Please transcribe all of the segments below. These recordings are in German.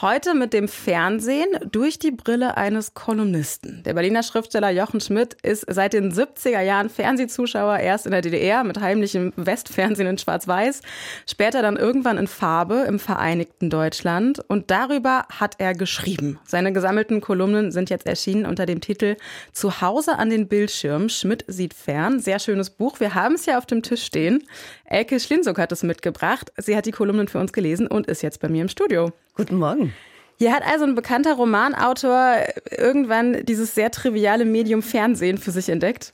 Heute mit dem Fernsehen durch die Brille eines Kolumnisten. Der Berliner Schriftsteller Jochen Schmidt ist seit den 70er Jahren Fernsehzuschauer, erst in der DDR mit heimlichem Westfernsehen in Schwarz-Weiß, später dann irgendwann in Farbe im Vereinigten Deutschland. Und darüber hat er geschrieben. Seine gesammelten Kolumnen sind jetzt erschienen unter dem Titel Zuhause an den Bildschirm. Schmidt sieht fern. Sehr schönes Buch. Wir haben es ja auf dem Tisch stehen. Elke Schlinzuk hat es mitgebracht. Sie hat die Kolumnen für uns gelesen und ist jetzt bei mir im Studio. Guten Morgen. Hier hat also ein bekannter Romanautor irgendwann dieses sehr triviale Medium Fernsehen für sich entdeckt.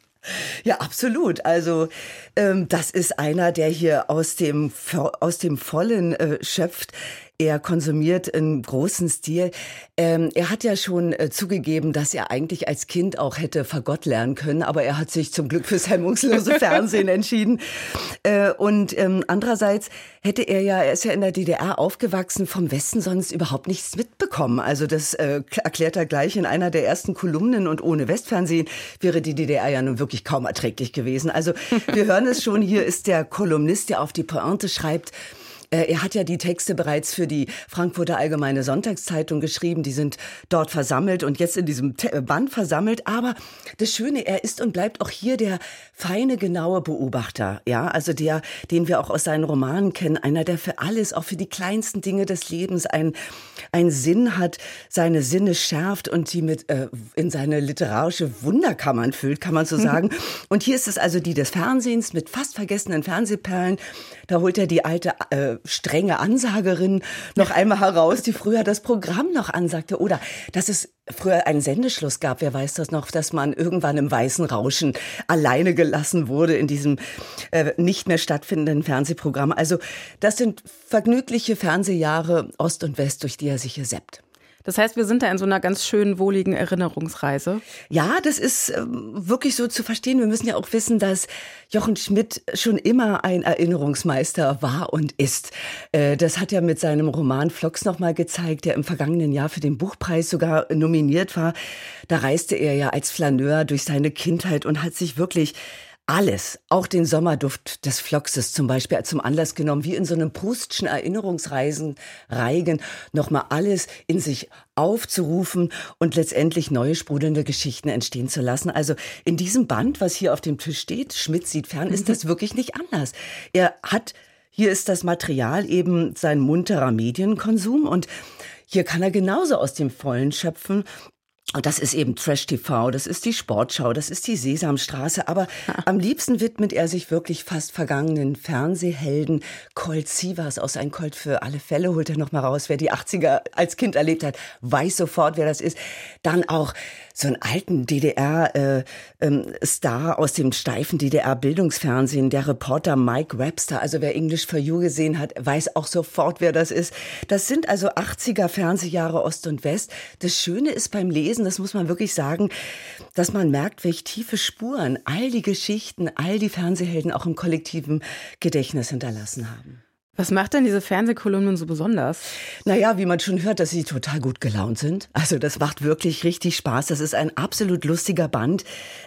Ja, absolut. Also ähm, das ist einer, der hier aus dem aus dem Vollen äh, schöpft. Er konsumiert in großen Stil. Ähm, er hat ja schon äh, zugegeben, dass er eigentlich als Kind auch hätte Fagott lernen können, aber er hat sich zum Glück fürs hemmungslose Fernsehen entschieden. Äh, und ähm, andererseits hätte er ja, er ist ja in der DDR aufgewachsen, vom Westen sonst überhaupt nichts mitbekommen. Also das äh, erklärt er gleich in einer der ersten Kolumnen und ohne Westfernsehen wäre die DDR ja nun wirklich kaum erträglich gewesen. Also wir hören es schon, hier ist der Kolumnist, der auf die Pointe schreibt, er hat ja die Texte bereits für die Frankfurter Allgemeine Sonntagszeitung geschrieben. Die sind dort versammelt und jetzt in diesem äh, Band versammelt. Aber das Schöne, er ist und bleibt auch hier der feine, genaue Beobachter. Ja, also der, den wir auch aus seinen Romanen kennen. Einer, der für alles, auch für die kleinsten Dinge des Lebens einen, einen Sinn hat, seine Sinne schärft und die mit äh, in seine literarische Wunderkammern füllt, kann man so sagen. und hier ist es also die des Fernsehens mit fast vergessenen Fernsehperlen. Da holt er die alte äh, strenge Ansagerin noch einmal heraus, die früher das Programm noch ansagte. Oder dass es früher einen Sendeschluss gab, wer weiß das noch, dass man irgendwann im weißen Rauschen alleine gelassen wurde in diesem äh, nicht mehr stattfindenden Fernsehprogramm. Also das sind vergnügliche Fernsehjahre Ost und West, durch die er sich hier seppt. Das heißt, wir sind da in so einer ganz schönen, wohligen Erinnerungsreise. Ja, das ist äh, wirklich so zu verstehen. Wir müssen ja auch wissen, dass Jochen Schmidt schon immer ein Erinnerungsmeister war und ist. Äh, das hat er mit seinem Roman Flocks nochmal gezeigt, der im vergangenen Jahr für den Buchpreis sogar nominiert war. Da reiste er ja als Flaneur durch seine Kindheit und hat sich wirklich alles, auch den Sommerduft des Flockses zum Beispiel zum Anlass genommen, wie in so einem Proustschen Erinnerungsreisen, Reigen, nochmal alles in sich aufzurufen und letztendlich neue sprudelnde Geschichten entstehen zu lassen. Also in diesem Band, was hier auf dem Tisch steht, Schmidt sieht fern, ist das wirklich nicht anders. Er hat, hier ist das Material eben sein munterer Medienkonsum und hier kann er genauso aus dem Vollen schöpfen und das ist eben Trash TV, das ist die Sportschau, das ist die Sesamstraße. Aber am liebsten widmet er sich wirklich fast vergangenen Fernsehhelden. Colt Sievers aus Ein Colt für alle Fälle holt er noch mal raus. Wer die 80er als Kind erlebt hat, weiß sofort, wer das ist. Dann auch so einen alten DDR-Star äh, ähm, aus dem steifen DDR-Bildungsfernsehen, der Reporter Mike Webster. Also wer English for You gesehen hat, weiß auch sofort, wer das ist. Das sind also 80er Fernsehjahre Ost und West. Das Schöne ist beim Lesen, das muss man wirklich sagen, dass man merkt, welche tiefe Spuren all die Geschichten, all die Fernsehhelden auch im kollektiven Gedächtnis hinterlassen haben. Was macht denn diese Fernsehkolumnen so besonders? Naja, wie man schon hört, dass sie total gut gelaunt sind. Also das macht wirklich richtig Spaß. Das ist ein absolut lustiger Band,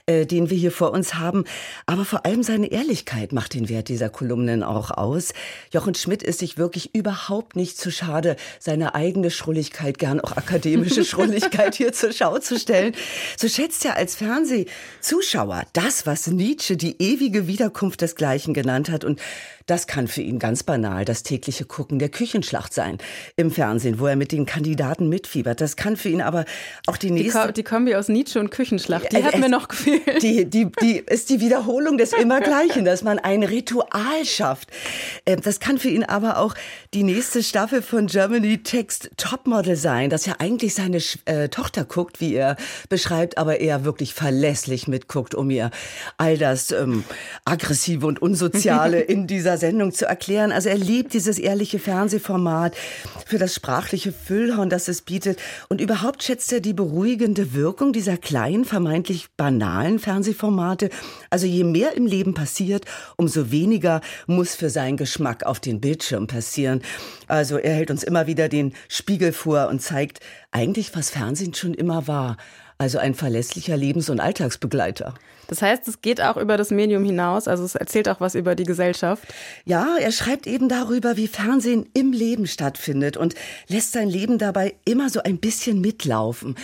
äh, den wir hier vor uns haben. Aber vor allem seine Ehrlichkeit macht den Wert dieser Kolumnen auch aus. Jochen Schmidt ist sich wirklich überhaupt nicht zu schade, seine eigene Schrulligkeit, gern auch akademische Schrulligkeit hier zur Schau zu stellen. So schätzt er als Fernsehzuschauer das, was Nietzsche die ewige Wiederkunft desgleichen genannt hat. Und das kann für ihn ganz banal das tägliche Gucken der Küchenschlacht sein im Fernsehen, wo er mit den Kandidaten mitfiebert. Das kann für ihn aber auch die nächste... Die, die Kombi aus Nietzsche und Küchenschlacht, die äh, hat äh, mir noch gefehlt. Die, die, die ist die Wiederholung des Immergleichen, dass man ein Ritual schafft. Äh, das kann für ihn aber auch die nächste Staffel von Germany Text Topmodel sein, dass er eigentlich seine äh, Tochter guckt, wie er beschreibt, aber er wirklich verlässlich mitguckt, um ihr all das ähm, Aggressive und Unsoziale in dieser Sendung zu erklären. Also er liebt dieses ehrliche Fernsehformat für das sprachliche Füllhorn, das es bietet. Und überhaupt schätzt er die beruhigende Wirkung dieser kleinen, vermeintlich banalen Fernsehformate. Also je mehr im Leben passiert, umso weniger muss für seinen Geschmack auf den Bildschirm passieren. Also er hält uns immer wieder den Spiegel vor und zeigt eigentlich, was Fernsehen schon immer war Also ein verlässlicher Lebens- und Alltagsbegleiter. Das heißt, es geht auch über das Medium hinaus, also es erzählt auch was über die Gesellschaft. Ja, er schreibt eben darüber, wie Fernsehen im Leben stattfindet und lässt sein Leben dabei immer so ein bisschen mitlaufen.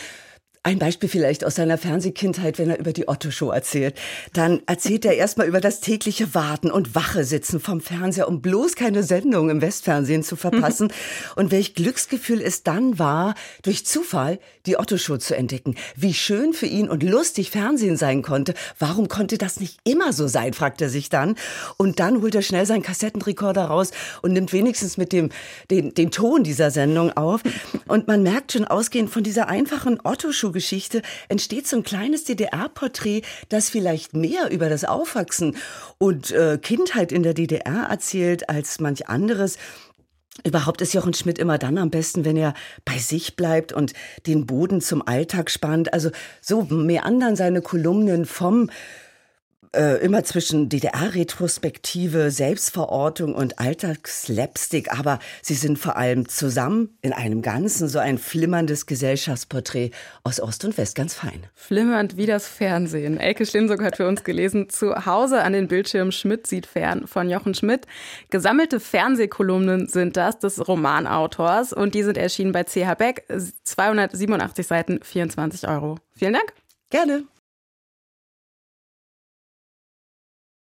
Ein Beispiel vielleicht aus seiner Fernsehkindheit, wenn er über die Otto-Show erzählt. Dann erzählt er erstmal über das tägliche Warten und Wache sitzen vom Fernseher, um bloß keine Sendung im Westfernsehen zu verpassen. und welch Glücksgefühl es dann war, durch Zufall die Otto-Show zu entdecken. Wie schön für ihn und lustig Fernsehen sein konnte. Warum konnte das nicht immer so sein, fragt er sich dann. Und dann holt er schnell seinen Kassettenrekorder raus und nimmt wenigstens mit dem, den, den Ton dieser Sendung auf. Und man merkt schon ausgehend von dieser einfachen Otto-Show Geschichte entsteht so ein kleines DDR-Porträt, das vielleicht mehr über das Aufwachsen und äh, Kindheit in der DDR erzählt als manch anderes. Überhaupt ist Jochen Schmidt immer dann am besten, wenn er bei sich bleibt und den Boden zum Alltag spannt. Also so meandern seine Kolumnen vom äh, immer zwischen DDR-Retrospektive, Selbstverortung und Alltagsslapstick, aber sie sind vor allem zusammen in einem Ganzen so ein flimmerndes Gesellschaftsporträt aus Ost und West, ganz fein. Flimmernd wie das Fernsehen. Elke Schlinsog hat für uns gelesen, zu Hause an den Bildschirmen Schmidt sieht fern von Jochen Schmidt. Gesammelte Fernsehkolumnen sind das des Romanautors und die sind erschienen bei CH Beck. 287 Seiten, 24 Euro. Vielen Dank. Gerne.